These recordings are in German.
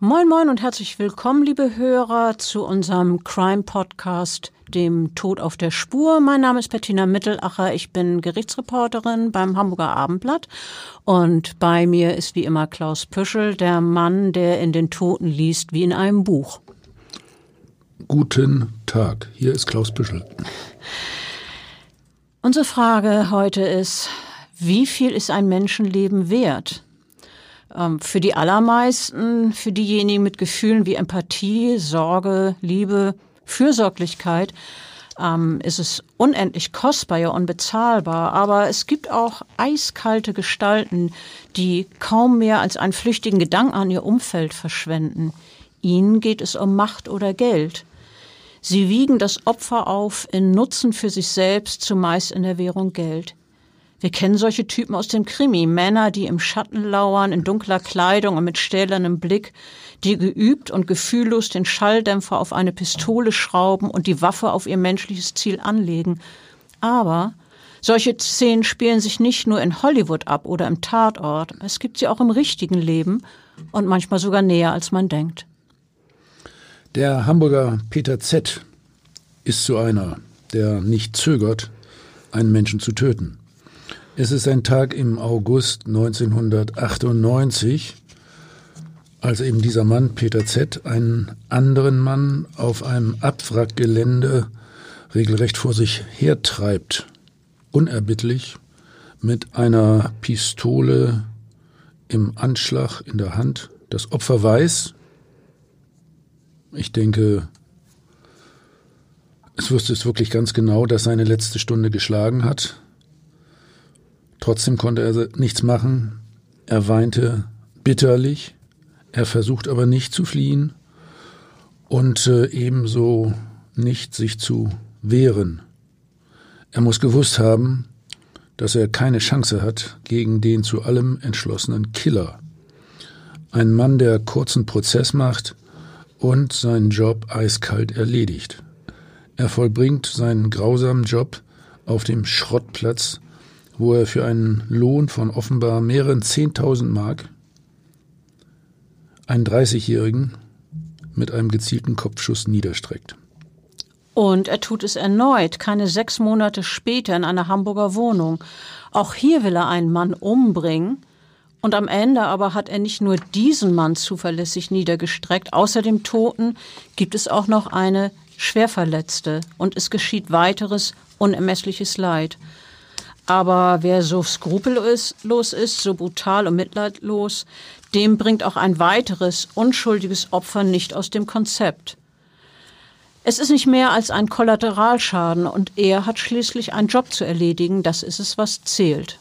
Moin Moin und herzlich willkommen, liebe Hörer, zu unserem Crime Podcast, dem Tod auf der Spur. Mein Name ist Bettina Mittelacher, ich bin Gerichtsreporterin beim Hamburger Abendblatt und bei mir ist wie immer Klaus Püschel, der Mann, der in den Toten liest wie in einem Buch. Guten Tag, hier ist Klaus Püschel. Unsere Frage heute ist, wie viel ist ein Menschenleben wert? Ähm, für die allermeisten, für diejenigen mit Gefühlen wie Empathie, Sorge, Liebe, Fürsorglichkeit, ähm, ist es unendlich kostbar, ja unbezahlbar. Aber es gibt auch eiskalte Gestalten, die kaum mehr als einen flüchtigen Gedanken an ihr Umfeld verschwenden. Ihnen geht es um Macht oder Geld. Sie wiegen das Opfer auf in Nutzen für sich selbst, zumeist in der Währung Geld. Wir kennen solche Typen aus dem Krimi. Männer, die im Schatten lauern, in dunkler Kleidung und mit stählernem Blick, die geübt und gefühllos den Schalldämpfer auf eine Pistole schrauben und die Waffe auf ihr menschliches Ziel anlegen. Aber solche Szenen spielen sich nicht nur in Hollywood ab oder im Tatort. Es gibt sie auch im richtigen Leben und manchmal sogar näher, als man denkt. Der Hamburger Peter Z. ist so einer, der nicht zögert, einen Menschen zu töten. Es ist ein Tag im August 1998, als eben dieser Mann, Peter Z., einen anderen Mann auf einem Abwrackgelände regelrecht vor sich hertreibt, unerbittlich, mit einer Pistole im Anschlag in der Hand. Das Opfer weiß, ich denke, es wusste es wirklich ganz genau, dass seine letzte Stunde geschlagen hat. Trotzdem konnte er nichts machen. Er weinte bitterlich. Er versucht aber nicht zu fliehen und äh, ebenso nicht sich zu wehren. Er muss gewusst haben, dass er keine Chance hat gegen den zu allem entschlossenen Killer. Ein Mann, der kurzen Prozess macht und seinen Job eiskalt erledigt. Er vollbringt seinen grausamen Job auf dem Schrottplatz wo er für einen Lohn von offenbar mehreren Zehntausend Mark einen 30-Jährigen mit einem gezielten Kopfschuss niederstreckt. Und er tut es erneut, keine sechs Monate später in einer Hamburger Wohnung. Auch hier will er einen Mann umbringen. Und am Ende aber hat er nicht nur diesen Mann zuverlässig niedergestreckt, außer dem Toten gibt es auch noch eine Schwerverletzte und es geschieht weiteres unermessliches Leid. Aber wer so skrupellos ist, so brutal und mitleidlos, dem bringt auch ein weiteres unschuldiges Opfer nicht aus dem Konzept. Es ist nicht mehr als ein Kollateralschaden und er hat schließlich einen Job zu erledigen, das ist es, was zählt.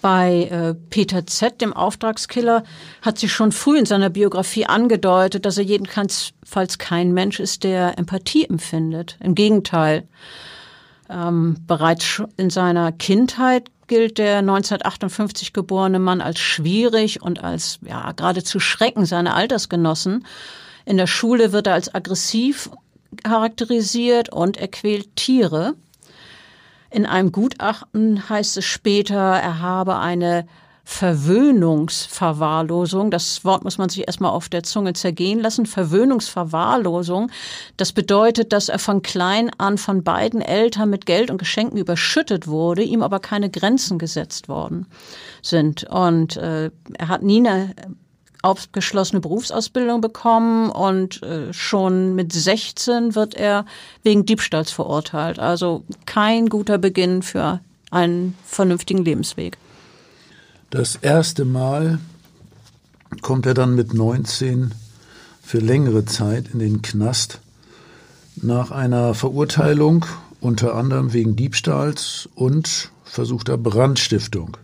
Bei äh, Peter Z., dem Auftragskiller, hat sich schon früh in seiner Biografie angedeutet, dass er jedenfalls kein Mensch ist, der Empathie empfindet. Im Gegenteil. Ähm, bereits in seiner Kindheit gilt der 1958 geborene Mann als schwierig und als ja, geradezu Schrecken seiner Altersgenossen. In der Schule wird er als aggressiv charakterisiert und er quält Tiere. In einem Gutachten heißt es später, er habe eine Verwöhnungsverwahrlosung. Das Wort muss man sich erstmal auf der Zunge zergehen lassen. Verwöhnungsverwahrlosung. Das bedeutet, dass er von klein an von beiden Eltern mit Geld und Geschenken überschüttet wurde, ihm aber keine Grenzen gesetzt worden sind. Und äh, er hat nie eine abgeschlossene Berufsausbildung bekommen und äh, schon mit 16 wird er wegen Diebstahls verurteilt. Also kein guter Beginn für einen vernünftigen Lebensweg. Das erste Mal kommt er dann mit 19 für längere Zeit in den Knast nach einer Verurteilung unter anderem wegen Diebstahls und versuchter Brandstiftung.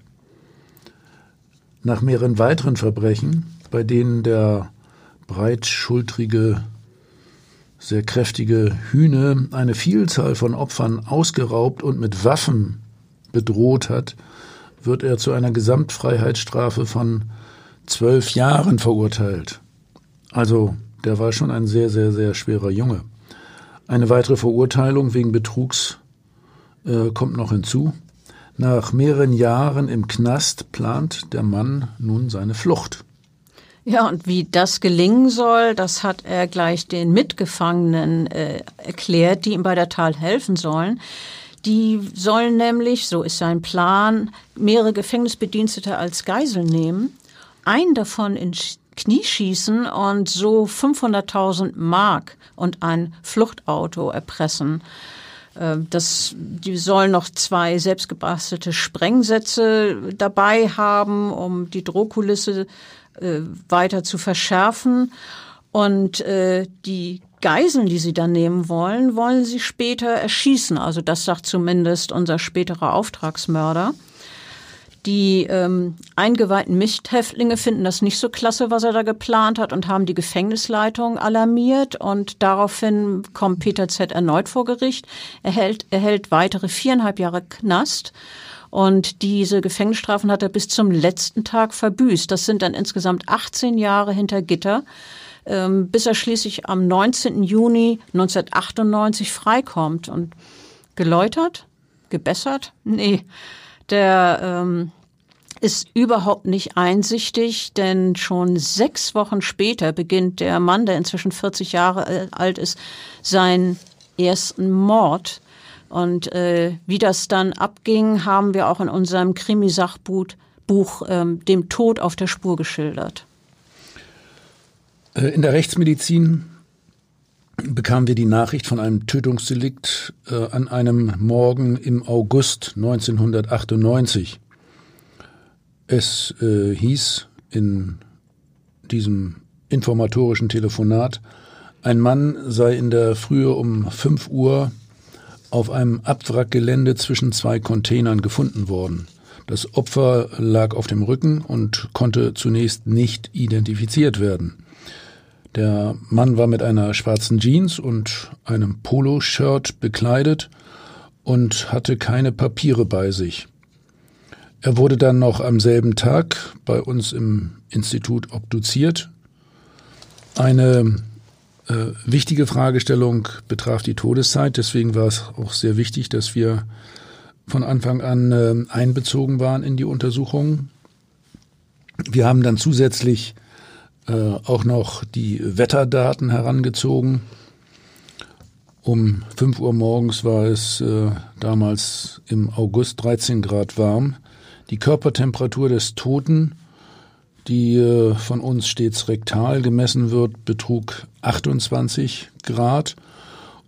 Nach mehreren weiteren Verbrechen, bei denen der breitschultrige, sehr kräftige Hühne eine Vielzahl von Opfern ausgeraubt und mit Waffen bedroht hat, wird er zu einer Gesamtfreiheitsstrafe von zwölf Jahren verurteilt. Also, der war schon ein sehr, sehr, sehr schwerer Junge. Eine weitere Verurteilung wegen Betrugs äh, kommt noch hinzu. Nach mehreren Jahren im Knast plant der Mann nun seine Flucht. Ja, und wie das gelingen soll, das hat er gleich den Mitgefangenen äh, erklärt, die ihm bei der Tat helfen sollen. Die sollen nämlich, so ist sein Plan, mehrere Gefängnisbedienstete als Geisel nehmen, einen davon ins Knie schießen und so 500.000 Mark und ein Fluchtauto erpressen. Ähm, das, die sollen noch zwei selbstgebastelte Sprengsätze dabei haben, um die Drohkulisse äh, weiter zu verschärfen. Und äh, die Geiseln, die sie dann nehmen wollen, wollen sie später erschießen. Also das sagt zumindest unser späterer Auftragsmörder. Die ähm, eingeweihten Mithäftlinge finden das nicht so klasse, was er da geplant hat und haben die Gefängnisleitung alarmiert und daraufhin kommt Peter Z. erneut vor Gericht, er hält, er hält weitere viereinhalb Jahre Knast und diese Gefängnisstrafen hat er bis zum letzten Tag verbüßt. Das sind dann insgesamt 18 Jahre hinter Gitter, bis er schließlich am 19. Juni 1998 freikommt und geläutert, gebessert? Nee, der ähm, ist überhaupt nicht einsichtig, denn schon sechs Wochen später beginnt der Mann, der inzwischen 40 Jahre alt ist, seinen ersten Mord. Und äh, wie das dann abging, haben wir auch in unserem Krimisachbuch Buch, ähm, dem Tod auf der Spur geschildert. Äh, in der Rechtsmedizin bekamen wir die Nachricht von einem Tötungsdelikt äh, an einem Morgen im August 1998. Es äh, hieß in diesem informatorischen Telefonat, ein Mann sei in der Frühe um 5 Uhr auf einem Abwrackgelände zwischen zwei Containern gefunden worden. Das Opfer lag auf dem Rücken und konnte zunächst nicht identifiziert werden. Der Mann war mit einer schwarzen Jeans und einem Poloshirt bekleidet und hatte keine Papiere bei sich. Er wurde dann noch am selben Tag bei uns im Institut obduziert. Eine äh, wichtige Fragestellung betraf die Todeszeit. Deswegen war es auch sehr wichtig, dass wir von Anfang an äh, einbezogen waren in die Untersuchung. Wir haben dann zusätzlich auch noch die Wetterdaten herangezogen. Um 5 Uhr morgens war es äh, damals im August 13 Grad warm. Die Körpertemperatur des Toten, die äh, von uns stets rektal gemessen wird, betrug 28 Grad.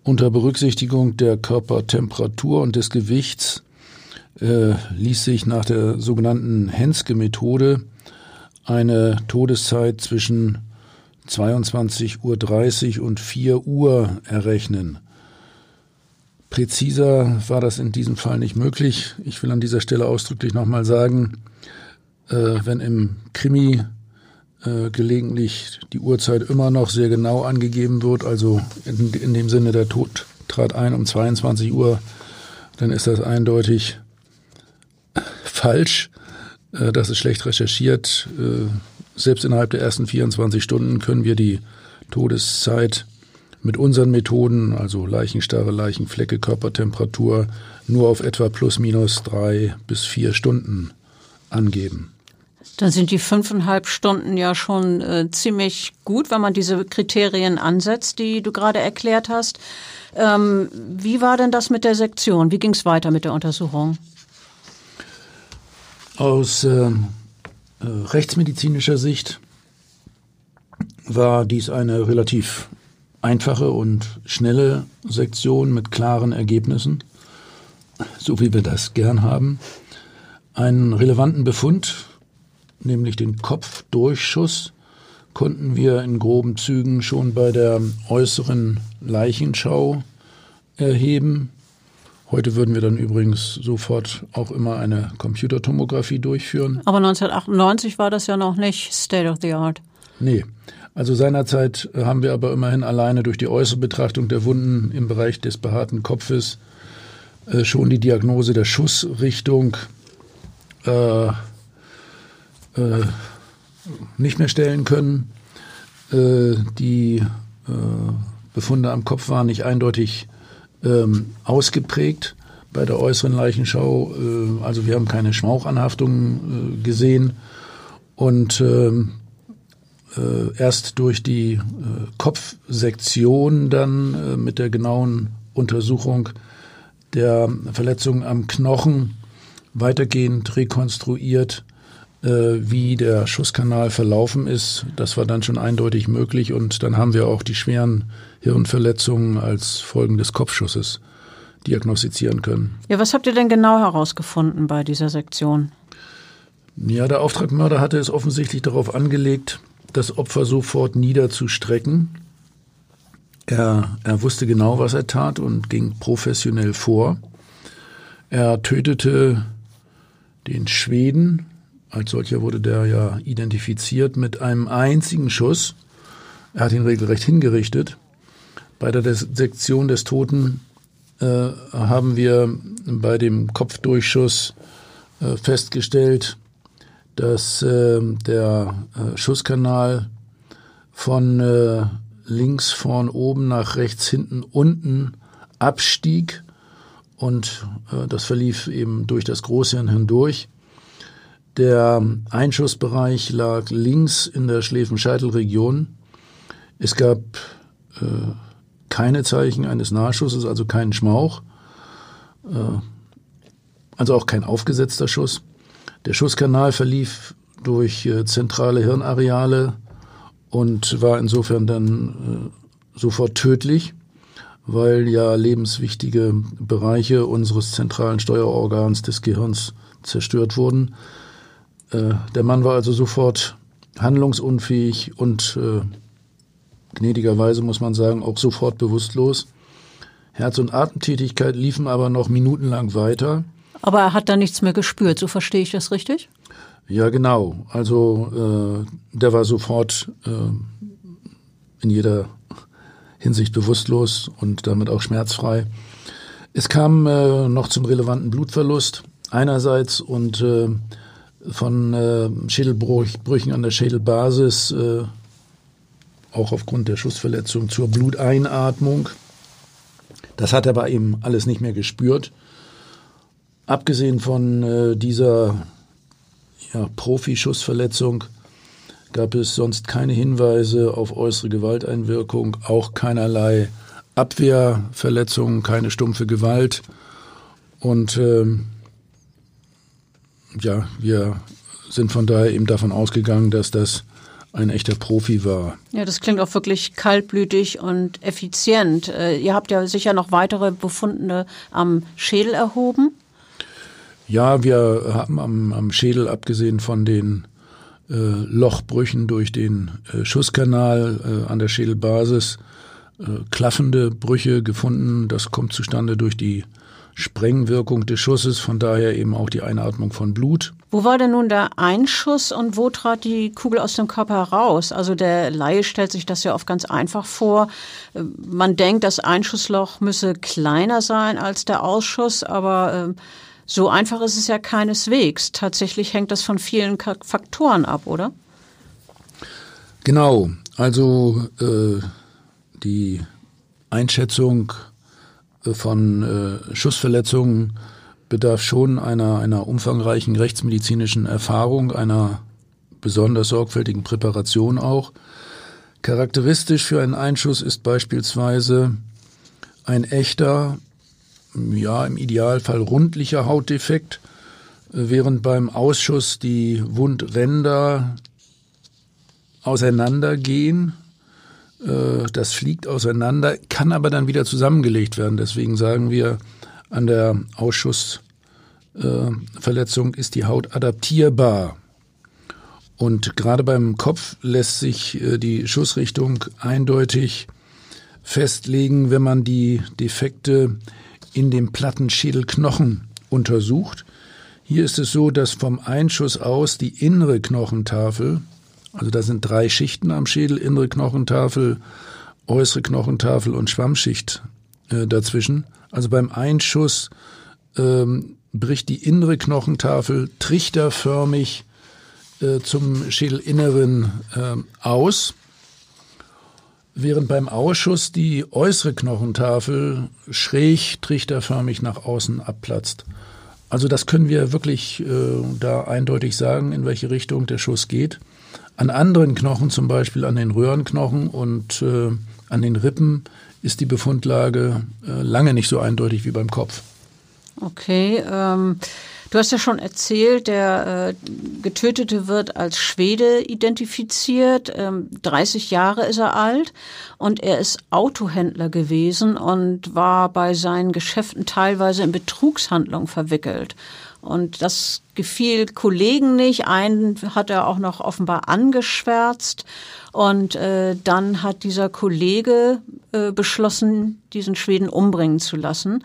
Unter Berücksichtigung der Körpertemperatur und des Gewichts äh, ließ sich nach der sogenannten Henske-Methode eine Todeszeit zwischen 22.30 Uhr und 4 Uhr errechnen. Präziser war das in diesem Fall nicht möglich. Ich will an dieser Stelle ausdrücklich nochmal sagen, äh, wenn im Krimi äh, gelegentlich die Uhrzeit immer noch sehr genau angegeben wird, also in, in dem Sinne der Tod trat ein um 22 Uhr, dann ist das eindeutig falsch. Äh, das ist schlecht recherchiert. Äh, selbst innerhalb der ersten 24 Stunden können wir die Todeszeit mit unseren Methoden, also Leichenstarre, Leichenflecke, Körpertemperatur, nur auf etwa plus minus drei bis vier Stunden angeben. Dann sind die fünfeinhalb Stunden ja schon äh, ziemlich gut, wenn man diese Kriterien ansetzt, die du gerade erklärt hast. Ähm, wie war denn das mit der Sektion? Wie ging es weiter mit der Untersuchung? Aus äh, äh, rechtsmedizinischer Sicht war dies eine relativ einfache und schnelle Sektion mit klaren Ergebnissen, so wie wir das gern haben. Einen relevanten Befund, nämlich den Kopfdurchschuss, konnten wir in groben Zügen schon bei der äußeren Leichenschau erheben. Heute würden wir dann übrigens sofort auch immer eine Computertomographie durchführen. Aber 1998 war das ja noch nicht State of the Art. Nee. Also seinerzeit haben wir aber immerhin alleine durch die äußere Betrachtung der Wunden im Bereich des behaarten Kopfes äh, schon die Diagnose der Schussrichtung äh, äh, nicht mehr stellen können. Äh, die äh, Befunde am Kopf waren nicht eindeutig ähm, ausgeprägt bei der äußeren Leichenschau. Äh, also wir haben keine Schmauchanhaftungen äh, gesehen und ähm, äh, erst durch die äh, Kopfsektion dann äh, mit der genauen Untersuchung der Verletzungen am Knochen weitergehend rekonstruiert, wie der Schusskanal verlaufen ist. Das war dann schon eindeutig möglich und dann haben wir auch die schweren Hirnverletzungen als Folgen des Kopfschusses diagnostizieren können. Ja, was habt ihr denn genau herausgefunden bei dieser Sektion? Ja, der Auftragmörder hatte es offensichtlich darauf angelegt, das Opfer sofort niederzustrecken. Er, er wusste genau, was er tat und ging professionell vor. Er tötete den Schweden, als solcher wurde der ja identifiziert, mit einem einzigen Schuss. Er hat ihn regelrecht hingerichtet. Bei der Sektion des Toten äh, haben wir bei dem Kopfdurchschuss äh, festgestellt, dass äh, der äh, Schusskanal von äh, links vorn oben nach rechts hinten unten abstieg und äh, das verlief eben durch das Großhirn hindurch. Der Einschussbereich lag links in der Schläfenscheitelregion. Es gab äh, keine Zeichen eines Nahschusses, also keinen Schmauch, äh, also auch kein aufgesetzter Schuss. Der Schusskanal verlief durch äh, zentrale Hirnareale und war insofern dann äh, sofort tödlich, weil ja lebenswichtige Bereiche unseres zentralen Steuerorgans des Gehirns zerstört wurden. Äh, der Mann war also sofort handlungsunfähig und äh, gnädigerweise muss man sagen auch sofort bewusstlos. Herz- und Atemtätigkeit liefen aber noch minutenlang weiter. Aber er hat da nichts mehr gespürt, so verstehe ich das richtig? Ja, genau. Also äh, der war sofort äh, in jeder Hinsicht bewusstlos und damit auch schmerzfrei. Es kam äh, noch zum relevanten Blutverlust einerseits und äh, von äh, Schädelbrüchen an der Schädelbasis, äh, auch aufgrund der Schussverletzung zur Bluteinatmung. Das hat er aber eben alles nicht mehr gespürt. Abgesehen von äh, dieser ja, Profischussverletzung gab es sonst keine Hinweise auf äußere Gewalteinwirkung, auch keinerlei Abwehrverletzungen, keine stumpfe Gewalt. Und ähm, ja, wir sind von daher eben davon ausgegangen, dass das ein echter Profi war. Ja, das klingt auch wirklich kaltblütig und effizient. Äh, ihr habt ja sicher noch weitere Befunde am Schädel erhoben. Ja, wir haben am, am Schädel, abgesehen von den äh, Lochbrüchen durch den äh, Schusskanal äh, an der Schädelbasis, äh, klaffende Brüche gefunden. Das kommt zustande durch die Sprengwirkung des Schusses, von daher eben auch die Einatmung von Blut. Wo war denn nun der Einschuss und wo trat die Kugel aus dem Körper heraus? Also der Laie stellt sich das ja oft ganz einfach vor. Äh, man denkt, das Einschussloch müsse kleiner sein als der Ausschuss, aber äh, so einfach ist es ja keineswegs. Tatsächlich hängt das von vielen Faktoren ab, oder? Genau. Also äh, die Einschätzung von äh, Schussverletzungen bedarf schon einer, einer umfangreichen rechtsmedizinischen Erfahrung, einer besonders sorgfältigen Präparation auch. Charakteristisch für einen Einschuss ist beispielsweise ein echter ja, im Idealfall rundlicher Hautdefekt, äh, während beim Ausschuss die Wundränder auseinandergehen. Äh, das fliegt auseinander, kann aber dann wieder zusammengelegt werden. Deswegen sagen wir, an der Ausschussverletzung ist die Haut adaptierbar. Und gerade beim Kopf lässt sich äh, die Schussrichtung eindeutig festlegen, wenn man die Defekte in dem platten Schädelknochen untersucht. Hier ist es so, dass vom Einschuss aus die innere Knochentafel, also da sind drei Schichten am Schädel, innere Knochentafel, äußere Knochentafel und Schwammschicht äh, dazwischen. Also beim Einschuss ähm, bricht die innere Knochentafel trichterförmig äh, zum Schädelinneren äh, aus, während beim Ausschuss die äußere Knochentafel schräg trichterförmig nach außen abplatzt. Also das können wir wirklich äh, da eindeutig sagen, in welche Richtung der Schuss geht. An anderen Knochen, zum Beispiel an den Röhrenknochen und äh, an den Rippen, ist die Befundlage äh, lange nicht so eindeutig wie beim Kopf. Okay, ähm, du hast ja schon erzählt, der äh, Getötete wird als Schwede identifiziert. Ähm, 30 Jahre ist er alt und er ist Autohändler gewesen und war bei seinen Geschäften teilweise in Betrugshandlungen verwickelt. Und das gefiel Kollegen nicht. Einen hat er auch noch offenbar angeschwärzt. Und äh, dann hat dieser Kollege äh, beschlossen, diesen Schweden umbringen zu lassen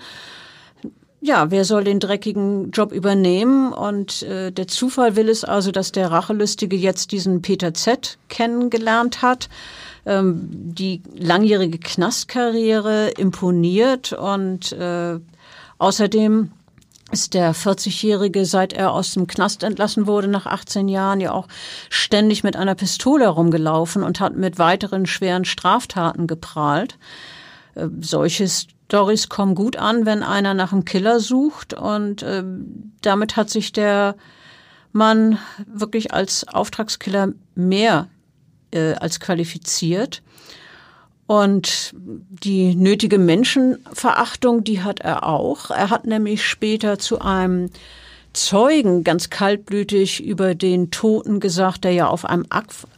ja, wer soll den dreckigen Job übernehmen? Und äh, der Zufall will es also, dass der Rachelustige jetzt diesen Peter Z kennengelernt hat. Ähm, die langjährige Knastkarriere imponiert und äh, außerdem ist der 40-Jährige, seit er aus dem Knast entlassen wurde, nach 18 Jahren ja auch ständig mit einer Pistole herumgelaufen und hat mit weiteren schweren Straftaten geprahlt. Äh, solches Stories kommen gut an, wenn einer nach einem Killer sucht und äh, damit hat sich der Mann wirklich als Auftragskiller mehr äh, als qualifiziert. Und die nötige Menschenverachtung, die hat er auch. Er hat nämlich später zu einem Zeugen ganz kaltblütig über den Toten gesagt, der ja auf einem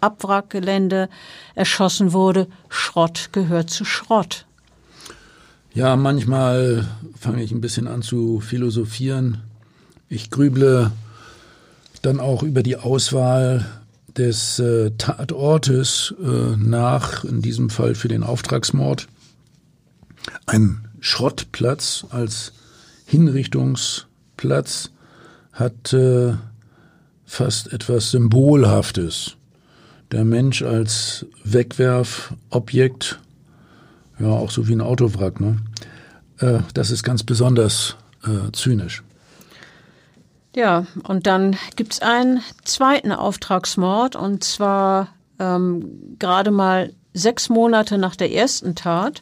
Abwrackgelände erschossen wurde, Schrott gehört zu Schrott. Ja, manchmal fange ich ein bisschen an zu philosophieren. Ich grüble dann auch über die Auswahl des äh, Tatortes äh, nach, in diesem Fall für den Auftragsmord. Ein Schrottplatz als Hinrichtungsplatz hat äh, fast etwas Symbolhaftes. Der Mensch als Wegwerfobjekt ja, auch so wie ein Autowrack. Ne? Äh, das ist ganz besonders äh, zynisch. Ja, und dann gibt es einen zweiten Auftragsmord und zwar ähm, gerade mal sechs Monate nach der ersten Tat.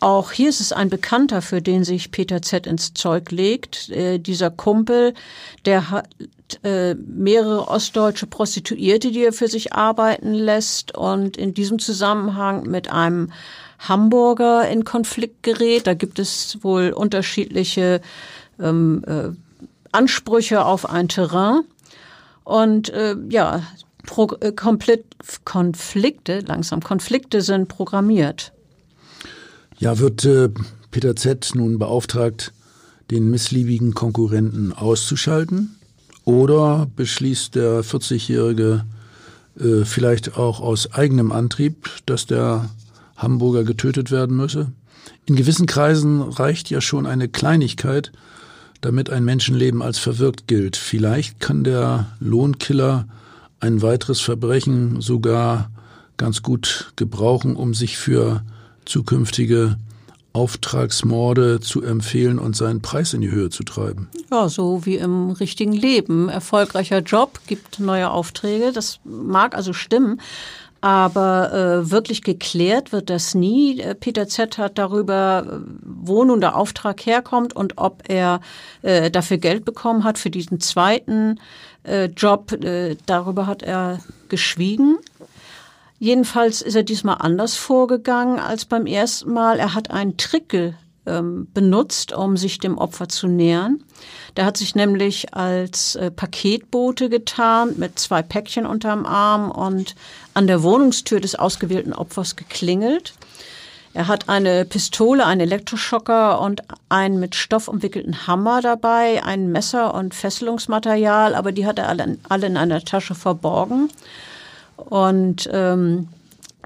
Auch hier ist es ein Bekannter, für den sich Peter Z. ins Zeug legt. Äh, dieser Kumpel, der hat äh, mehrere ostdeutsche Prostituierte, die er für sich arbeiten lässt und in diesem Zusammenhang mit einem Hamburger in Konflikt gerät. Da gibt es wohl unterschiedliche ähm, äh, Ansprüche auf ein Terrain. Und äh, ja, Pro äh, komplett Konflikte, langsam Konflikte sind programmiert. Ja, wird äh, Peter Z. nun beauftragt, den missliebigen Konkurrenten auszuschalten? Oder beschließt der 40-Jährige äh, vielleicht auch aus eigenem Antrieb, dass der Hamburger getötet werden müsse. In gewissen Kreisen reicht ja schon eine Kleinigkeit, damit ein Menschenleben als verwirkt gilt. Vielleicht kann der Lohnkiller ein weiteres Verbrechen sogar ganz gut gebrauchen, um sich für zukünftige Auftragsmorde zu empfehlen und seinen Preis in die Höhe zu treiben. Ja, so wie im richtigen Leben. Erfolgreicher Job gibt neue Aufträge. Das mag also stimmen. Aber äh, wirklich geklärt wird das nie. Äh, Peter Z. hat darüber, äh, wo nun der Auftrag herkommt und ob er äh, dafür Geld bekommen hat für diesen zweiten äh, Job. Äh, darüber hat er geschwiegen. Jedenfalls ist er diesmal anders vorgegangen als beim ersten Mal. Er hat einen Trick ähm, benutzt, um sich dem Opfer zu nähern. Der hat sich nämlich als äh, Paketbote getarnt mit zwei Päckchen unterm Arm und an der Wohnungstür des ausgewählten Opfers geklingelt. Er hat eine Pistole, einen Elektroschocker und einen mit Stoff umwickelten Hammer dabei, ein Messer und Fesselungsmaterial, aber die hat er alle, alle in einer Tasche verborgen. Und ähm,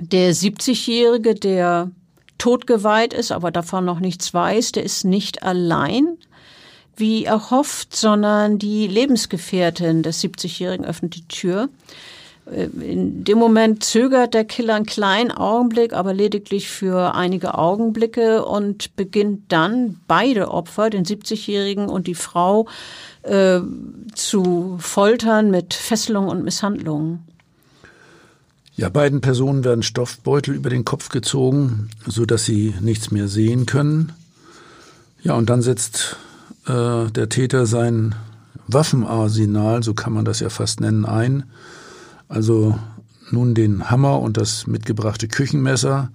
der 70-Jährige, der totgeweiht ist, aber davon noch nichts weiß, der ist nicht allein, wie erhofft, sondern die Lebensgefährtin des 70-Jährigen öffnet die Tür. Äh, in dem Moment zögert der Killer einen kleinen Augenblick, aber lediglich für einige Augenblicke und beginnt dann beide Opfer, den 70-Jährigen und die Frau, äh, zu foltern mit Fesselung und Misshandlungen. Ja, beiden Personen werden Stoffbeutel über den Kopf gezogen, so dass sie nichts mehr sehen können. Ja, und dann setzt äh, der Täter sein Waffenarsenal, so kann man das ja fast nennen, ein. Also nun den Hammer und das mitgebrachte Küchenmesser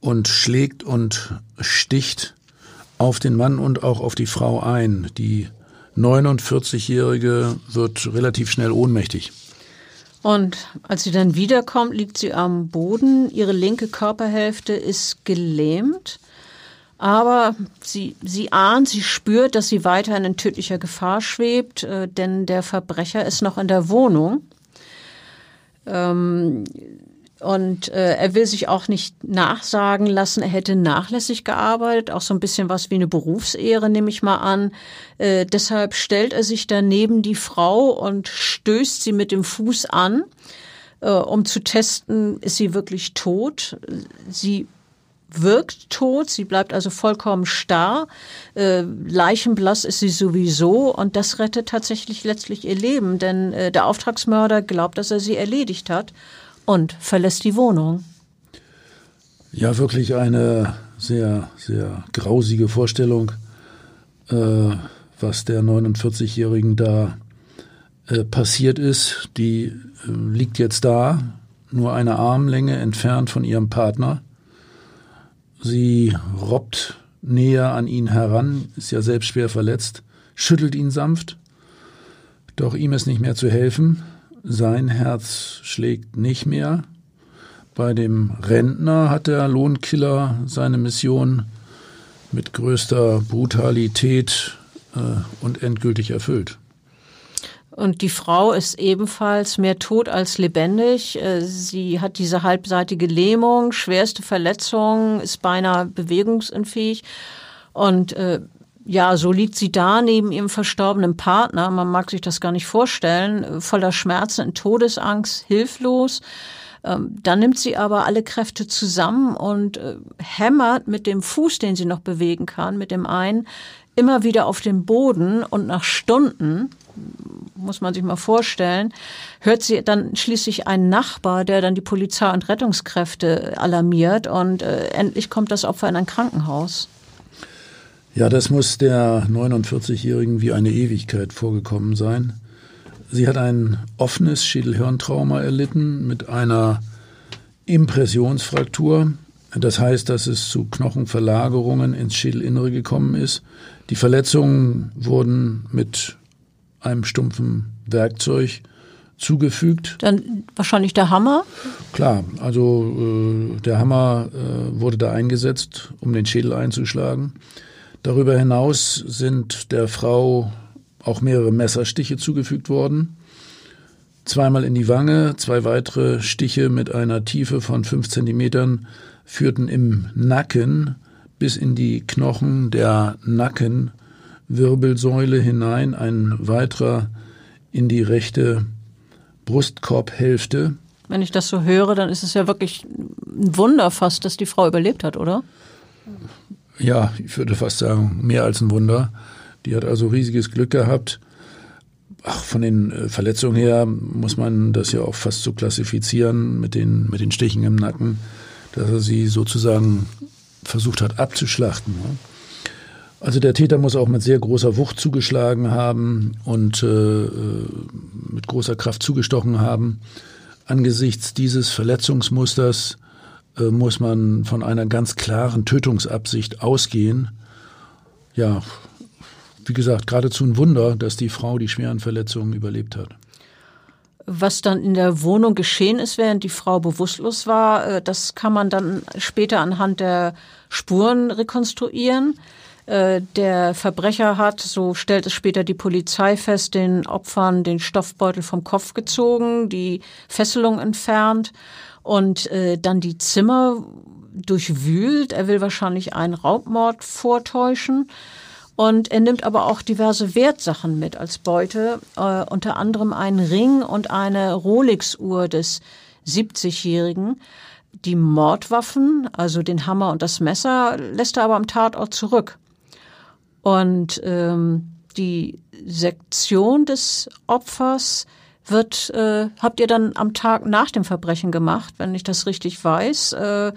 und schlägt und sticht auf den Mann und auch auf die Frau ein. Die 49-Jährige wird relativ schnell ohnmächtig. Und als sie dann wiederkommt, liegt sie am Boden. Ihre linke Körperhälfte ist gelähmt. Aber sie, sie ahnt, sie spürt, dass sie weiter in tödlicher Gefahr schwebt, äh, denn der Verbrecher ist noch in der Wohnung. Ähm, und äh, er will sich auch nicht nachsagen lassen, er hätte nachlässig gearbeitet, auch so ein bisschen was wie eine Berufsehre, nehme ich mal an. Äh, deshalb stellt er sich dann neben die Frau und stößt sie mit dem Fuß an, äh, um zu testen, ist sie wirklich tot. Sie wirkt tot, sie bleibt also vollkommen starr, äh, leichenblass ist sie sowieso und das rettet tatsächlich letztlich ihr Leben, denn äh, der Auftragsmörder glaubt, dass er sie erledigt hat und verlässt die Wohnung. Ja, wirklich eine sehr, sehr grausige Vorstellung, äh, was der 49-Jährigen da äh, passiert ist. Die äh, liegt jetzt da, nur eine Armlänge entfernt von ihrem Partner. Sie robbt näher an ihn heran, ist ja selbst schwer verletzt, schüttelt ihn sanft, doch ihm ist nicht mehr zu helfen. Sein Herz schlägt nicht mehr. Bei dem Rentner hat der Lohnkiller seine Mission mit größter Brutalität äh, und endgültig erfüllt. Und die Frau ist ebenfalls mehr tot als lebendig. Äh, sie hat diese halbseitige Lähmung, schwerste Verletzung, ist beinahe bewegungsunfähig. Und äh, ja, so liegt sie da neben ihrem verstorbenen Partner. Man mag sich das gar nicht vorstellen, voller Schmerzen und Todesangst, hilflos. Ähm, dann nimmt sie aber alle Kräfte zusammen und äh, hämmert mit dem Fuß, den sie noch bewegen kann, mit dem einen, immer wieder auf den Boden und nach Stunden, muss man sich mal vorstellen, hört sie dann schließlich einen Nachbar, der dann die Polizei und Rettungskräfte alarmiert und äh, endlich kommt das Opfer in ein Krankenhaus. Ja, das muss der 49-Jährigen wie eine Ewigkeit vorgekommen sein. Sie hat ein offenes Schädelhirntrauma erlitten mit einer Impressionsfraktur. Das heißt, dass es zu Knochenverlagerungen ins Schädelinnere gekommen ist. Die Verletzungen wurden mit einem stumpfen Werkzeug zugefügt. Dann wahrscheinlich der Hammer? Klar, also äh, der Hammer äh, wurde da eingesetzt, um den Schädel einzuschlagen. Darüber hinaus sind der Frau auch mehrere Messerstiche zugefügt worden. Zweimal in die Wange, zwei weitere Stiche mit einer Tiefe von fünf Zentimetern führten im Nacken bis in die Knochen der Nackenwirbelsäule hinein, ein weiterer in die rechte Brustkorbhälfte. Wenn ich das so höre, dann ist es ja wirklich ein Wunder fast, dass die Frau überlebt hat, oder? ja, ich würde fast sagen, mehr als ein Wunder. Die hat also riesiges Glück gehabt. Ach, von den äh, Verletzungen her muss man das ja auch fast so klassifizieren mit den, mit den Stichen im Nacken, dass er sie sozusagen versucht hat abzuschlachten. Ne? Also der Täter muss auch mit sehr großer Wucht zugeschlagen haben und äh, äh mit großer Kraft zugestochen haben. Angesichts dieses Verletzungsmusters äh, muss man von einer ganz klaren Tötungsabsicht ausgehen. Ja, wie gesagt, geradezu ein Wunder, dass die Frau die schweren Verletzungen überlebt hat. Was dann in der Wohnung geschehen ist, während die Frau bewusstlos war, äh, das kann man dann später anhand der Spuren rekonstruieren. Äh, der Verbrecher hat, so stellt es später die Polizei fest, den Opfern den Stoffbeutel vom Kopf gezogen, die Fesselung entfernt und äh, dann die Zimmer durchwühlt. Er will wahrscheinlich einen Raubmord vortäuschen. Und er nimmt aber auch diverse Wertsachen mit als Beute, äh, unter anderem einen Ring und eine Rolex-Uhr des 70-Jährigen. Die Mordwaffen, also den Hammer und das Messer, lässt er aber am Tatort zurück. Und ähm, die Sektion des Opfers wird, äh, habt ihr dann am Tag nach dem Verbrechen gemacht, wenn ich das richtig weiß. Äh,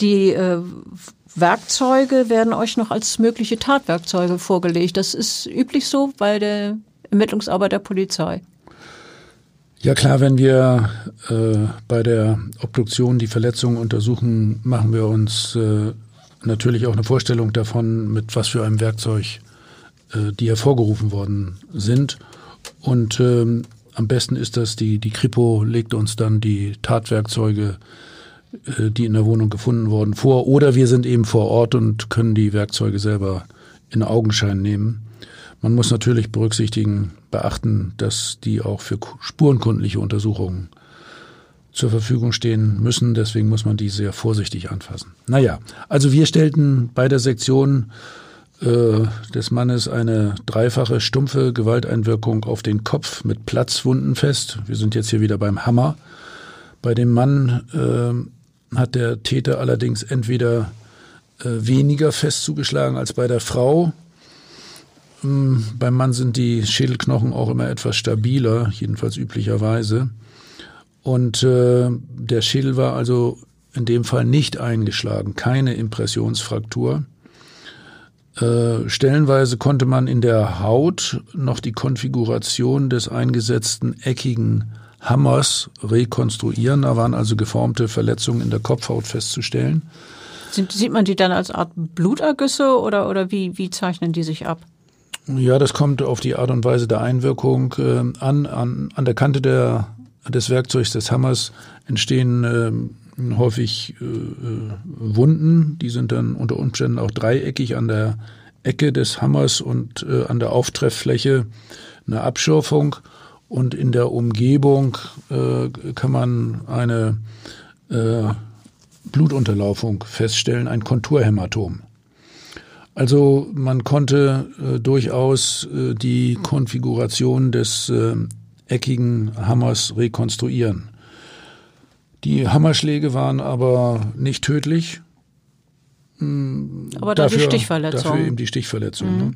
die äh, Werkzeuge werden euch noch als mögliche Tatwerkzeuge vorgelegt. Das ist üblich so bei der Ermittlungsarbeit der Polizei. Ja klar, wenn wir äh, bei der Obduktion die Verletzungen untersuchen, machen wir uns äh, natürlich auch eine Vorstellung davon, mit was für einem Werkzeug äh, die hervorgerufen worden sind. Und ähm, am besten ist das, die, die Kripo legt uns dann die Tatwerkzeuge äh, die in der Wohnung gefunden wurden, vor. Oder wir sind eben vor Ort und können die Werkzeuge selber in Augenschein nehmen. Man muss natürlich berücksichtigen, beachten, dass die auch für spurenkundliche Untersuchungen zur Verfügung stehen müssen. Deswegen muss man die sehr vorsichtig anfassen. Naja, also wir stellten bei der Sektion äh, des Mannes eine dreifache stumpfe Gewalteinwirkung auf den Kopf mit Platzwunden fest. Wir sind jetzt hier wieder beim Hammer. Bei dem Mann äh, hat der Täter allerdings entweder äh, weniger fest zugeschlagen als bei der Frau. Ähm, beim Mann sind die Schädelknochen auch immer etwas stabiler, jedenfalls üblicherweise. Und äh, der Schädel war also in dem Fall nicht eingeschlagen, keine Impressionsfraktur. Äh, stellenweise konnte man in der Haut noch die Konfiguration des eingesetzten eckigen Hammers rekonstruieren. Da waren also geformte Verletzungen in der Kopfhaut festzustellen. Sieht man die dann als Art Blutergüsse oder, oder wie, wie zeichnen die sich ab? Ja, das kommt auf die Art und Weise der Einwirkung äh, an. an. An der Kante der, des Werkzeugs des Hammers entstehen äh, häufig äh, Wunden. Die sind dann unter Umständen auch dreieckig an der Ecke des Hammers und äh, an der Auftrefffläche eine Abschürfung und in der Umgebung äh, kann man eine äh, Blutunterlaufung feststellen, ein Konturhämatom. Also man konnte äh, durchaus äh, die Konfiguration des äh, eckigen Hammers rekonstruieren. Die Hammerschläge waren aber nicht tödlich. Hm, aber dafür, die Stichverletzung. Dafür eben die Stichverletzung. Mhm. Ne?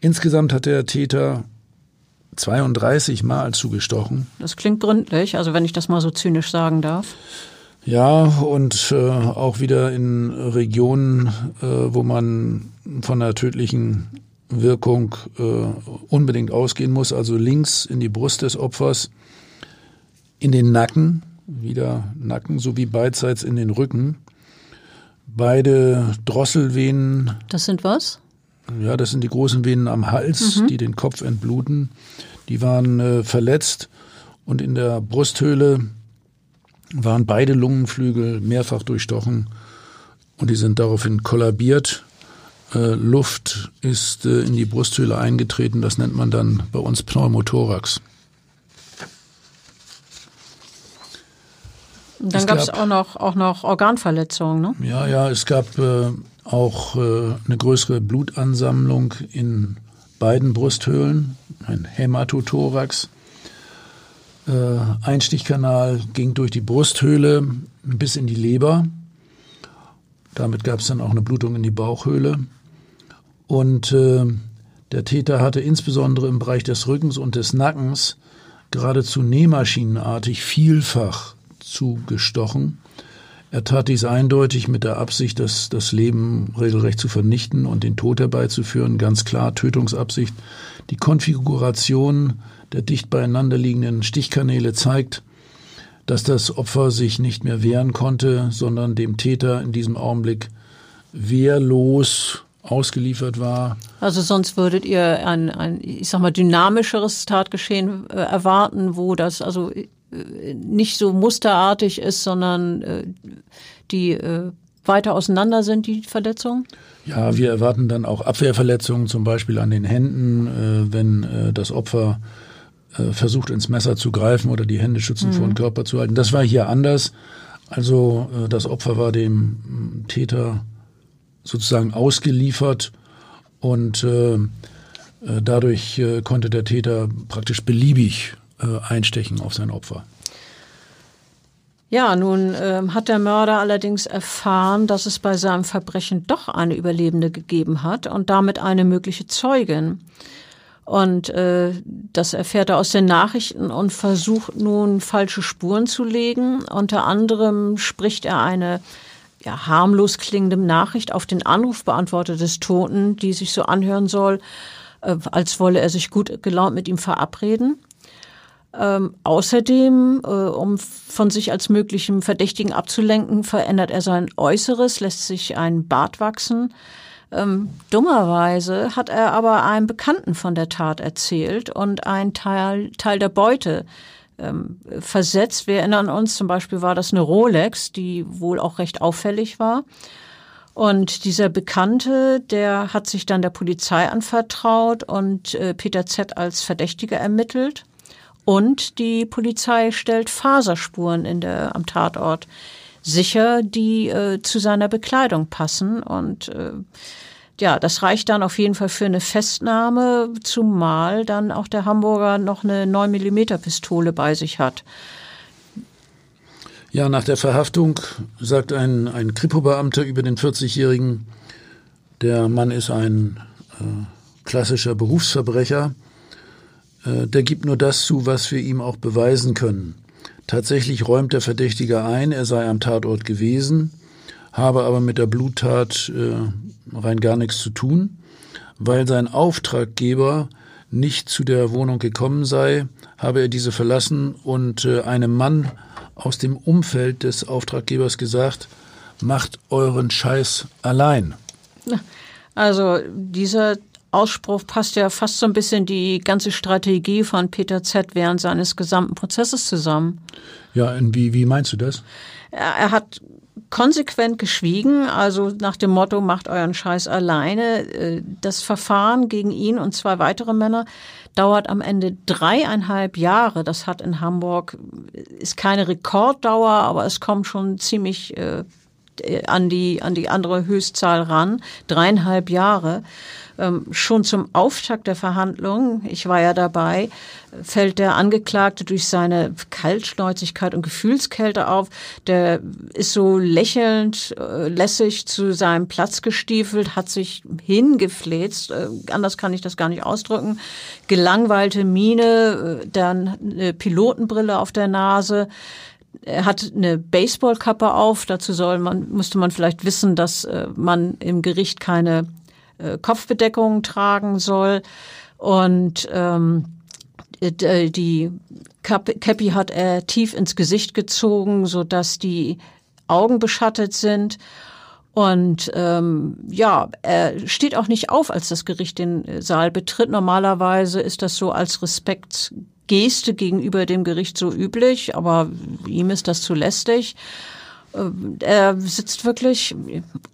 Insgesamt hat der Täter 32 Mal zugestochen. Das klingt gründlich, also wenn ich das mal so zynisch sagen darf. Ja, und äh, auch wieder in Regionen, äh, wo man von einer tödlichen Wirkung äh, unbedingt ausgehen muss, also links in die Brust des Opfers, in den Nacken, wieder Nacken, sowie beidseits in den Rücken. Beide Drosselvenen. Das sind was? Ja, das sind die großen Venen am Hals, mhm. die den Kopf entbluten. Die waren äh, verletzt und in der Brusthöhle waren beide Lungenflügel mehrfach durchstochen und die sind daraufhin kollabiert. Äh, Luft ist äh, in die Brusthöhle eingetreten, das nennt man dann bei uns Pneumothorax. dann gab es auch noch, auch noch Organverletzungen, ne? Ja, ja, es gab äh, auch äh, eine größere Blutansammlung in beiden Brusthöhlen, ein Hämatothorax. Äh, Einstichkanal ging durch die Brusthöhle bis in die Leber. Damit gab es dann auch eine Blutung in die Bauchhöhle. Und äh, der Täter hatte insbesondere im Bereich des Rückens und des Nackens geradezu nähmaschinenartig vielfach zugestochen. Er tat dies eindeutig mit der Absicht, das, das Leben regelrecht zu vernichten und den Tod herbeizuführen. Ganz klar Tötungsabsicht. Die Konfiguration der dicht beieinander liegenden Stichkanäle zeigt, dass das Opfer sich nicht mehr wehren konnte, sondern dem Täter in diesem Augenblick wehrlos ausgeliefert war. Also sonst würdet ihr ein, ein ich sag mal, dynamischeres Tatgeschehen äh, erwarten, wo das also äh, nicht so musterartig ist, sondern äh, die äh, weiter auseinander sind, die Verletzungen? Ja, wir erwarten dann auch Abwehrverletzungen, zum Beispiel an den Händen, äh, wenn äh, das Opfer versucht, ins Messer zu greifen oder die Hände schützend mhm. vor den Körper zu halten. Das war hier anders. Also das Opfer war dem Täter sozusagen ausgeliefert und äh, äh, dadurch äh, konnte der Täter praktisch beliebig äh, einstechen auf sein Opfer. Ja, nun äh, hat der Mörder allerdings erfahren, dass es bei seinem Verbrechen doch eine Überlebende gegeben hat und damit eine mögliche Zeugin. Und äh, das erfährt er aus den Nachrichten und versucht nun falsche Spuren zu legen. Unter anderem spricht er eine ja, harmlos klingende Nachricht auf den Anrufbeantworter des Toten, die sich so anhören soll, äh, als wolle er sich gut gelaunt mit ihm verabreden. Ähm, außerdem, äh, um von sich als möglichem Verdächtigen abzulenken, verändert er sein Äußeres, lässt sich ein Bart wachsen. Ähm, dummerweise hat er aber einem Bekannten von der Tat erzählt und ein Teil, Teil der Beute ähm, versetzt. Wir erinnern uns, zum Beispiel war das eine Rolex, die wohl auch recht auffällig war. Und dieser Bekannte, der hat sich dann der Polizei anvertraut und äh, Peter Z. als Verdächtiger ermittelt. Und die Polizei stellt Faserspuren in der, am Tatort sicher, die äh, zu seiner Bekleidung passen. Und äh, ja, das reicht dann auf jeden Fall für eine Festnahme, zumal dann auch der Hamburger noch eine 9 mm Pistole bei sich hat. Ja, nach der Verhaftung sagt ein, ein Kripo-Beamter über den 40-Jährigen, der Mann ist ein äh, klassischer Berufsverbrecher. Äh, der gibt nur das zu, was wir ihm auch beweisen können. Tatsächlich räumt der Verdächtige ein, er sei am Tatort gewesen, habe aber mit der Bluttat äh, rein gar nichts zu tun, weil sein Auftraggeber nicht zu der Wohnung gekommen sei, habe er diese verlassen und äh, einem Mann aus dem Umfeld des Auftraggebers gesagt, macht euren Scheiß allein. Also dieser Ausspruch passt ja fast so ein bisschen die ganze Strategie von Peter Z. während seines gesamten Prozesses zusammen. Ja, wie, wie meinst du das? Er, er hat konsequent geschwiegen, also nach dem Motto, macht euren Scheiß alleine. Äh, das Verfahren gegen ihn und zwei weitere Männer dauert am Ende dreieinhalb Jahre. Das hat in Hamburg, ist keine Rekorddauer, aber es kommt schon ziemlich äh, an die, an die andere Höchstzahl ran. Dreieinhalb Jahre. Ähm, schon zum Auftakt der Verhandlungen, ich war ja dabei, fällt der Angeklagte durch seine Kaltschnäuzigkeit und Gefühlskälte auf. Der ist so lächelnd, äh, lässig zu seinem Platz gestiefelt, hat sich hingefläzt, äh, anders kann ich das gar nicht ausdrücken, gelangweilte Miene, äh, dann eine Pilotenbrille auf der Nase, er hat eine Baseballkappe auf. Dazu soll man, müsste man vielleicht wissen, dass äh, man im Gericht keine äh, Kopfbedeckung tragen soll. Und ähm, äh, die Cappy hat er tief ins Gesicht gezogen, so dass die Augen beschattet sind. Und ähm, ja, er steht auch nicht auf, als das Gericht den Saal betritt. Normalerweise ist das so als Respektgeste gegenüber dem Gericht so üblich, aber ihm ist das zu lästig. Äh, er sitzt wirklich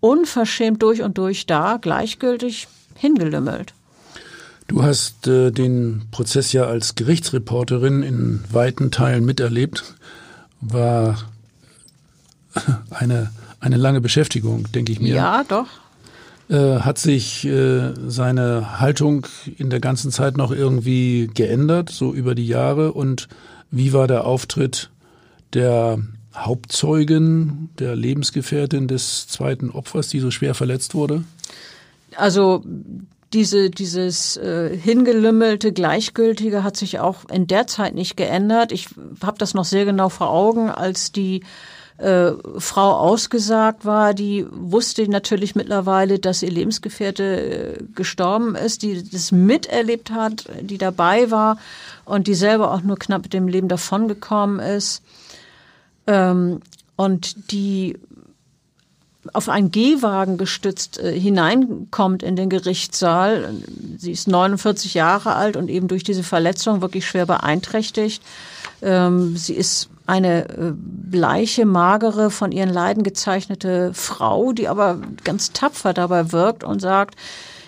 unverschämt durch und durch da, gleichgültig hingelümmelt. Du hast äh, den Prozess ja als Gerichtsreporterin in weiten Teilen miterlebt. War eine, eine lange Beschäftigung, denke ich mir. Ja, doch. Äh, hat sich äh, seine Haltung in der ganzen Zeit noch irgendwie geändert, so über die Jahre? Und wie war der Auftritt der Hauptzeugin, der Lebensgefährtin des zweiten Opfers, die so schwer verletzt wurde? Also diese, dieses äh, hingelümmelte, gleichgültige hat sich auch in der Zeit nicht geändert. Ich habe das noch sehr genau vor Augen, als die äh, Frau ausgesagt war, die wusste natürlich mittlerweile, dass ihr Lebensgefährte äh, gestorben ist, die das miterlebt hat, die dabei war und die selber auch nur knapp mit dem Leben davongekommen ist. Ähm, und die auf einen Gehwagen gestützt äh, hineinkommt in den Gerichtssaal. Sie ist 49 Jahre alt und eben durch diese Verletzung wirklich schwer beeinträchtigt. Ähm, sie ist eine äh, bleiche, magere, von ihren Leiden gezeichnete Frau, die aber ganz tapfer dabei wirkt und sagt,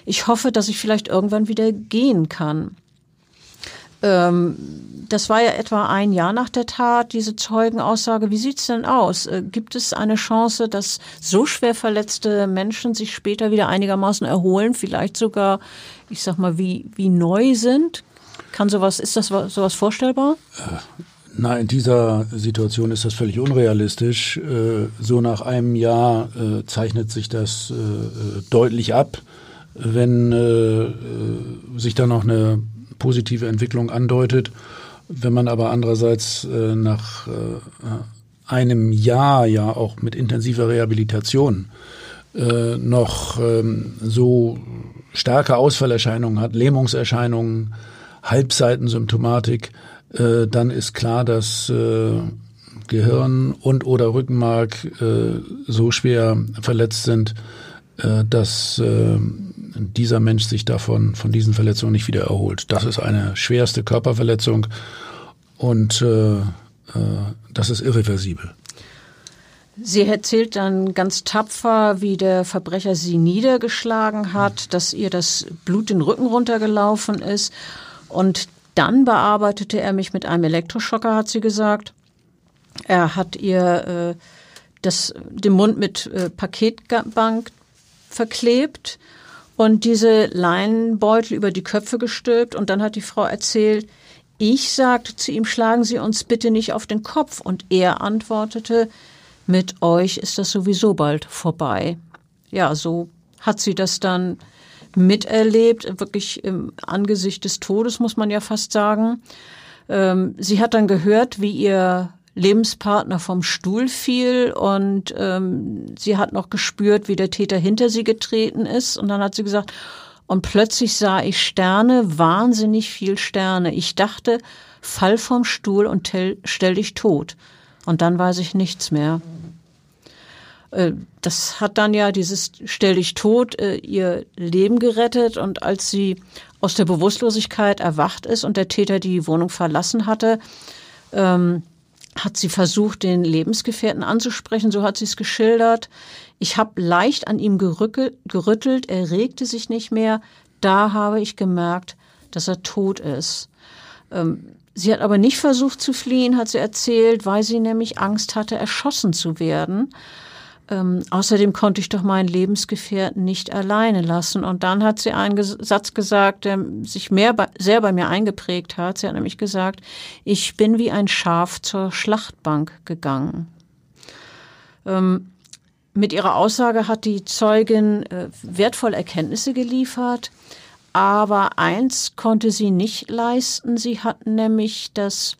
ich hoffe, dass ich vielleicht irgendwann wieder gehen kann. Ähm, das war ja etwa ein Jahr nach der Tat, diese Zeugenaussage. Wie sieht's denn aus? Äh, gibt es eine Chance, dass so schwer verletzte Menschen sich später wieder einigermaßen erholen, vielleicht sogar, ich sag mal, wie, wie neu sind? Kann sowas, ist das sowas vorstellbar? Äh, na, in dieser Situation ist das völlig unrealistisch. Äh, so nach einem Jahr zeichnet sich das deutlich ab. Wenn sich da noch eine positive Entwicklung andeutet, wenn man aber andererseits nach einem Jahr ja auch mit intensiver Rehabilitation noch ähm, so starke Ausfallerscheinungen hat, Lähmungserscheinungen, Halbseitensymptomatik, äh, dann ist klar, dass äh, Gehirn und oder Rückenmark äh, so schwer verletzt sind, äh, dass äh, dieser Mensch sich davon von diesen Verletzungen nicht wieder erholt. Das ist eine schwerste Körperverletzung und äh, äh, das ist irreversibel. Sie erzählt dann ganz tapfer, wie der Verbrecher sie niedergeschlagen hat, dass ihr das Blut den Rücken runtergelaufen ist und dann bearbeitete er mich mit einem Elektroschocker, hat sie gesagt. Er hat ihr äh, das, den Mund mit äh, Paketbank verklebt und diese Leinenbeutel über die Köpfe gestülpt. Und dann hat die Frau erzählt, ich sagte zu ihm, schlagen Sie uns bitte nicht auf den Kopf. Und er antwortete, mit euch ist das sowieso bald vorbei. Ja, so hat sie das dann miterlebt, wirklich im Angesicht des Todes, muss man ja fast sagen. Ähm, sie hat dann gehört, wie ihr Lebenspartner vom Stuhl fiel und ähm, sie hat noch gespürt, wie der Täter hinter sie getreten ist. Und dann hat sie gesagt, und plötzlich sah ich Sterne, wahnsinnig viel Sterne. Ich dachte, fall vom Stuhl und stell dich tot. Und dann weiß ich nichts mehr. Äh, das hat dann ja dieses Stell dich tot äh, ihr Leben gerettet und als sie aus der Bewusstlosigkeit erwacht ist und der Täter die Wohnung verlassen hatte, ähm, hat sie versucht, den Lebensgefährten anzusprechen, so hat sie es geschildert. Ich habe leicht an ihm gerüttelt, er regte sich nicht mehr. Da habe ich gemerkt, dass er tot ist. Ähm, sie hat aber nicht versucht zu fliehen, hat sie erzählt, weil sie nämlich Angst hatte, erschossen zu werden. Ähm, außerdem konnte ich doch meinen Lebensgefährten nicht alleine lassen. Und dann hat sie einen Satz gesagt, der sich mehr bei, sehr bei mir eingeprägt hat. Sie hat nämlich gesagt, ich bin wie ein Schaf zur Schlachtbank gegangen. Ähm, mit ihrer Aussage hat die Zeugin äh, wertvolle Erkenntnisse geliefert. Aber eins konnte sie nicht leisten. Sie hat nämlich das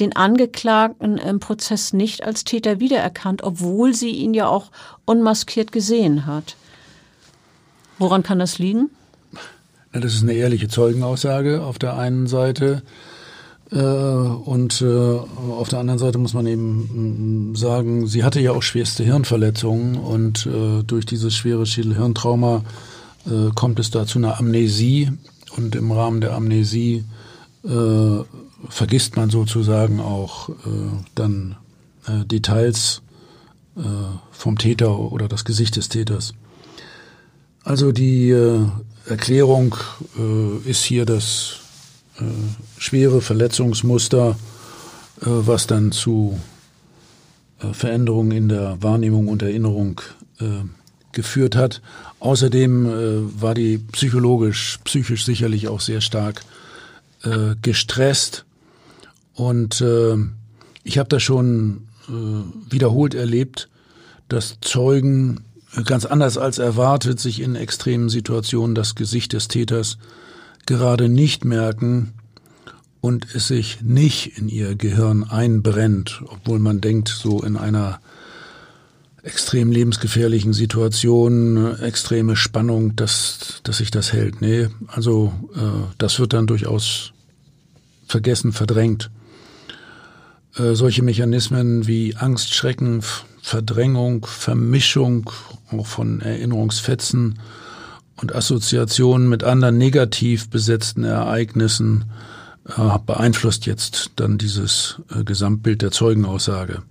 den Angeklagten im Prozess nicht als Täter wiedererkannt, obwohl sie ihn ja auch unmaskiert gesehen hat. Woran kann das liegen? Ja, das ist eine ehrliche Zeugenaussage auf der einen Seite. Äh, und äh, auf der anderen Seite muss man eben mm, sagen, sie hatte ja auch schwerste Hirnverletzungen und äh, durch dieses schwere Schädelhirntrauma kommt es da zu einer Amnesie und im Rahmen der Amnesie vergisst man sozusagen auch äh, dann äh, Details äh, vom Täter oder das Gesicht des Täters. Also die äh, Erklärung äh, ist hier das äh, schwere Verletzungsmuster, was dann zu Veränderungen in der Wahrnehmung und Erinnerung geführt hat. Außerdem war die psychologisch, psychisch sicherlich auch sehr stark gestresst und äh, ich habe das schon äh, wiederholt erlebt, dass Zeugen ganz anders als erwartet sich in extremen Situationen das Gesicht des Täters gerade nicht merken und es sich nicht in ihr Gehirn einbrennt, obwohl man denkt, so in einer extrem lebensgefährlichen Situation, extreme Spannung, dass, dass sich das hält. Nee, also äh, das wird dann durchaus vergessen, verdrängt. Äh, solche Mechanismen wie Angst, Schrecken, Verdrängung, Vermischung auch von Erinnerungsfetzen und Assoziationen mit anderen negativ besetzten Ereignissen äh, beeinflusst jetzt dann dieses äh, Gesamtbild der Zeugenaussage.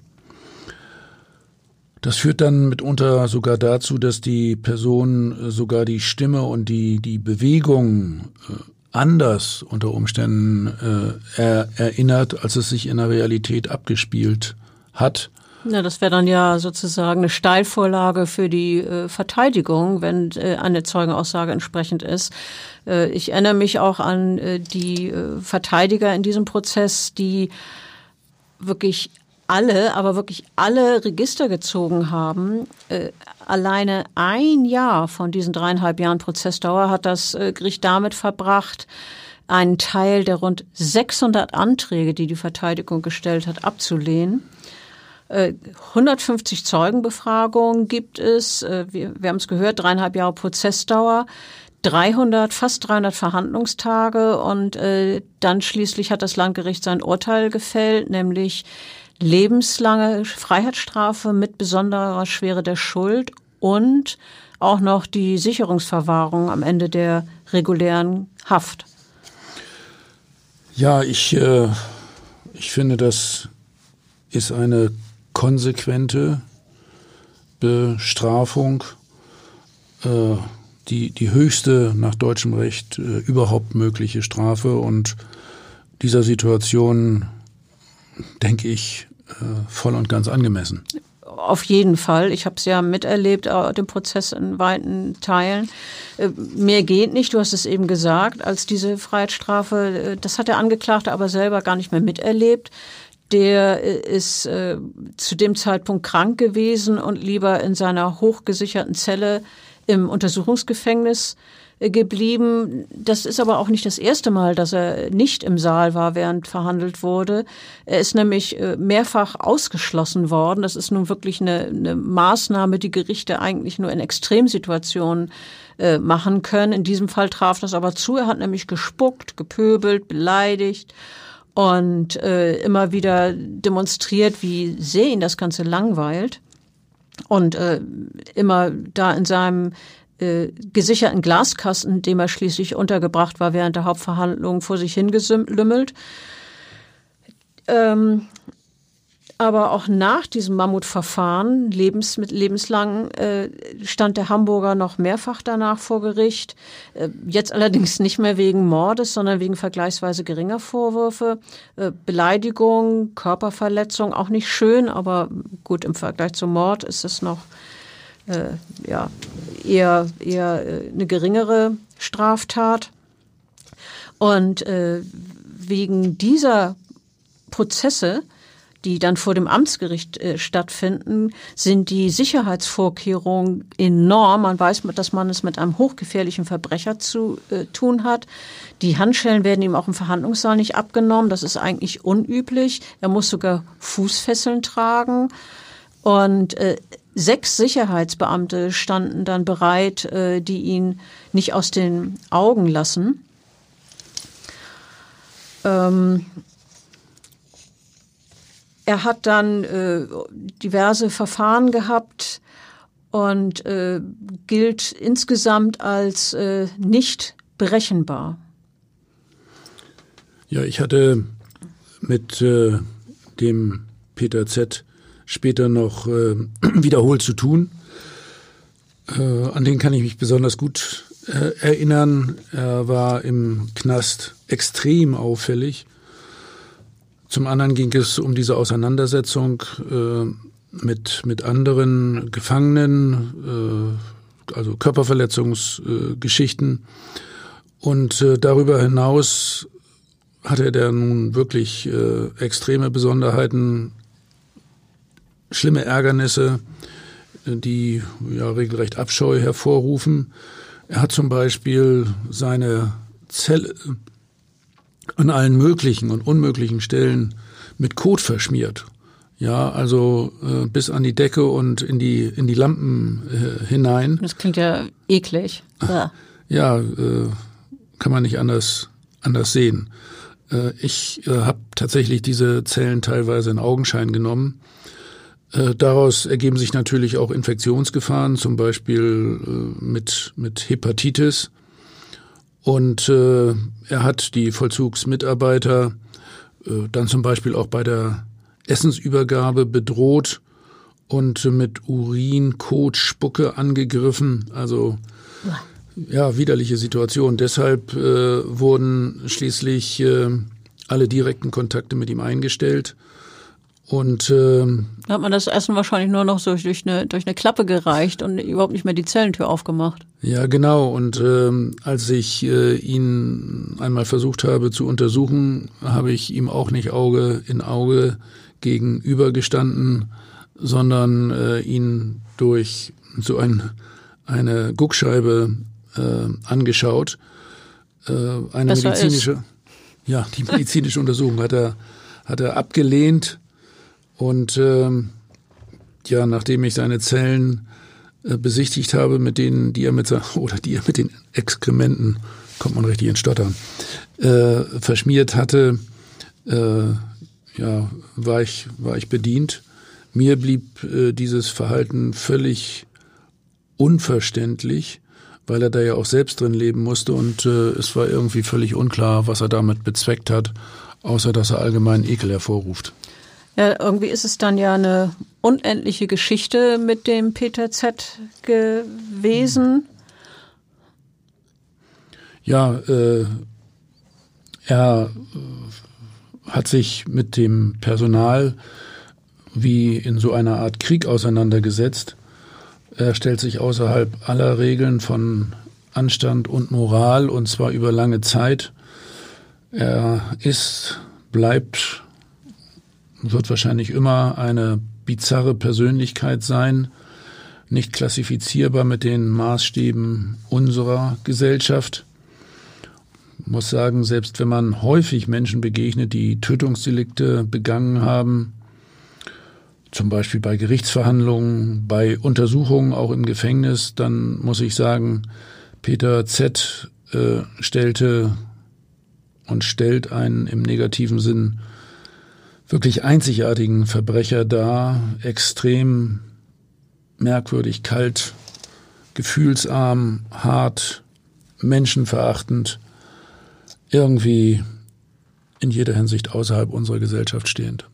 Das führt dann mitunter sogar dazu, dass die Person äh, sogar die Stimme und die, die Bewegung äh, anders unter Umständen äh, er, erinnert, als es sich in der Realität abgespielt hat. Ja, das wäre dann ja sozusagen eine Steilvorlage für die äh, Verteidigung, wenn äh, eine Zeugenaussage entsprechend ist. Äh, ich erinnere mich auch an äh, die äh, Verteidiger in diesem Prozess, die wirklich alle, aber wirklich alle Register gezogen haben. Alleine ein Jahr von diesen dreieinhalb Jahren Prozessdauer hat das äh, Gericht damit verbracht, einen Teil der rund 600 Anträge, die die Verteidigung gestellt hat, abzulehnen. 150 äh, Zeugenbefragungen gibt es. Äh, wir, wir haben es gehört, dreieinhalb Jahre Prozessdauer. 300, fast 300 Verhandlungstage und äh, dann schließlich hat das Landgericht sein Urteil gefällt, nämlich lebenslange Freiheitsstrafe mit besonderer Schwere der Schuld und auch noch die Sicherungsverwahrung am Ende der regulären Haft. Ja, ich, äh, ich finde, das ist eine konsequente Bestrafung, äh, die, die höchste nach deutschem Recht äh, überhaupt mögliche Strafe und dieser Situation denke ich, voll und ganz angemessen. Auf jeden Fall. Ich habe es ja miterlebt, äh, den Prozess in weiten Teilen. Äh, mehr geht nicht, du hast es eben gesagt, als diese Freiheitsstrafe. Das hat der Angeklagte aber selber gar nicht mehr miterlebt. Der ist äh, zu dem Zeitpunkt krank gewesen und lieber in seiner hochgesicherten Zelle im Untersuchungsgefängnis geblieben. Das ist aber auch nicht das erste Mal, dass er nicht im Saal war, während verhandelt wurde. Er ist nämlich äh, mehrfach ausgeschlossen worden. Das ist nun wirklich eine, eine Maßnahme, die Gerichte eigentlich nur in Extremsituationen äh, machen können. In diesem Fall traf das aber zu. Er hat nämlich gespuckt, gepöbelt, beleidigt und äh, immer wieder demonstriert, wie sehr ihn das Ganze langweilt. Und äh, immer da in seinem äh, gesicherten Glaskasten, dem er schließlich untergebracht war während der Hauptverhandlungen, vor sich hingelümmelt. Ähm, aber auch nach diesem Mammutverfahren, lebens, mit lebenslang, äh, stand der Hamburger noch mehrfach danach vor Gericht. Äh, jetzt allerdings nicht mehr wegen Mordes, sondern wegen vergleichsweise geringer Vorwürfe. Äh, Beleidigung, Körperverletzung, auch nicht schön, aber gut, im Vergleich zum Mord ist es noch äh, ja, eher, eher äh, eine geringere Straftat. Und äh, wegen dieser Prozesse, die dann vor dem Amtsgericht äh, stattfinden, sind die Sicherheitsvorkehrungen enorm. Man weiß, dass man es mit einem hochgefährlichen Verbrecher zu äh, tun hat. Die Handschellen werden ihm auch im Verhandlungssaal nicht abgenommen. Das ist eigentlich unüblich. Er muss sogar Fußfesseln tragen. Und äh, Sechs Sicherheitsbeamte standen dann bereit, äh, die ihn nicht aus den Augen lassen. Ähm, er hat dann äh, diverse Verfahren gehabt und äh, gilt insgesamt als äh, nicht berechenbar. Ja, ich hatte mit äh, dem Peter Z später noch äh, wiederholt zu tun. Äh, an den kann ich mich besonders gut äh, erinnern. Er war im Knast extrem auffällig. Zum anderen ging es um diese Auseinandersetzung äh, mit, mit anderen Gefangenen, äh, also Körperverletzungsgeschichten. Und äh, darüber hinaus hatte er nun wirklich extreme Besonderheiten schlimme Ärgernisse, die ja regelrecht Abscheu hervorrufen. Er hat zum Beispiel seine Zelle an allen möglichen und unmöglichen Stellen mit Kot verschmiert. Ja, also äh, bis an die Decke und in die in die Lampen äh, hinein. Das klingt ja eklig. Ja, ja äh, kann man nicht anders anders sehen. Äh, ich äh, habe tatsächlich diese Zellen teilweise in Augenschein genommen. Äh, daraus ergeben sich natürlich auch Infektionsgefahren, zum Beispiel äh, mit, mit Hepatitis. Und äh, er hat die Vollzugsmitarbeiter dann zum Beispiel auch bei der Essensübergabe bedroht und mit Urin, Kot, Spucke angegriffen. Also ja, widerliche Situation. Deshalb wurden schließlich alle direkten Kontakte mit ihm eingestellt. Und ähm, da hat man das Essen wahrscheinlich nur noch so durch eine, durch eine Klappe gereicht und überhaupt nicht mehr die Zellentür aufgemacht. Ja, genau. Und ähm, als ich äh, ihn einmal versucht habe zu untersuchen, habe ich ihm auch nicht Auge in Auge gegenübergestanden, sondern äh, ihn durch so ein, eine Guckscheibe äh, angeschaut. Äh, eine Besser medizinische, ist. ja, die medizinische Untersuchung hat er, hat er abgelehnt und ähm, ja, nachdem ich seine Zellen äh, besichtigt habe, mit denen, die er mit oder die er mit den Exkrementen, kommt man richtig ins Stottern, äh, verschmiert hatte, äh, ja, war ich, war ich bedient. Mir blieb äh, dieses Verhalten völlig unverständlich, weil er da ja auch selbst drin leben musste und äh, es war irgendwie völlig unklar, was er damit bezweckt hat, außer dass er allgemeinen Ekel hervorruft. Ja, irgendwie ist es dann ja eine unendliche Geschichte mit dem Peter Z gewesen. Ja, äh, er hat sich mit dem Personal wie in so einer Art Krieg auseinandergesetzt. Er stellt sich außerhalb aller Regeln von Anstand und Moral und zwar über lange Zeit. Er ist, bleibt wird wahrscheinlich immer eine bizarre Persönlichkeit sein, nicht klassifizierbar mit den Maßstäben unserer Gesellschaft. Ich muss sagen, selbst wenn man häufig Menschen begegnet, die Tötungsdelikte begangen haben, zum Beispiel bei Gerichtsverhandlungen, bei Untersuchungen auch im Gefängnis, dann muss ich sagen, Peter Z. Äh, stellte und stellt einen im negativen Sinn wirklich einzigartigen Verbrecher dar, extrem merkwürdig, kalt, gefühlsarm, hart, menschenverachtend, irgendwie in jeder Hinsicht außerhalb unserer Gesellschaft stehend.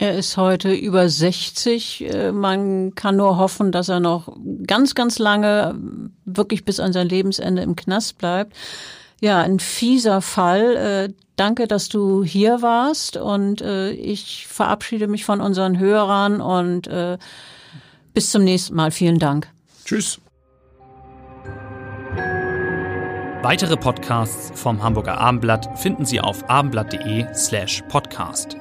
Er ist heute über 60. Äh, man kann nur hoffen, dass er noch ganz, ganz lange, wirklich bis an sein Lebensende im Knast bleibt. Ja, ein fieser Fall. Äh, danke, dass du hier warst und äh, ich verabschiede mich von unseren Hörern und äh, bis zum nächsten Mal. Vielen Dank. Tschüss. Weitere Podcasts vom Hamburger Abendblatt finden Sie auf abendblatt.de slash podcast.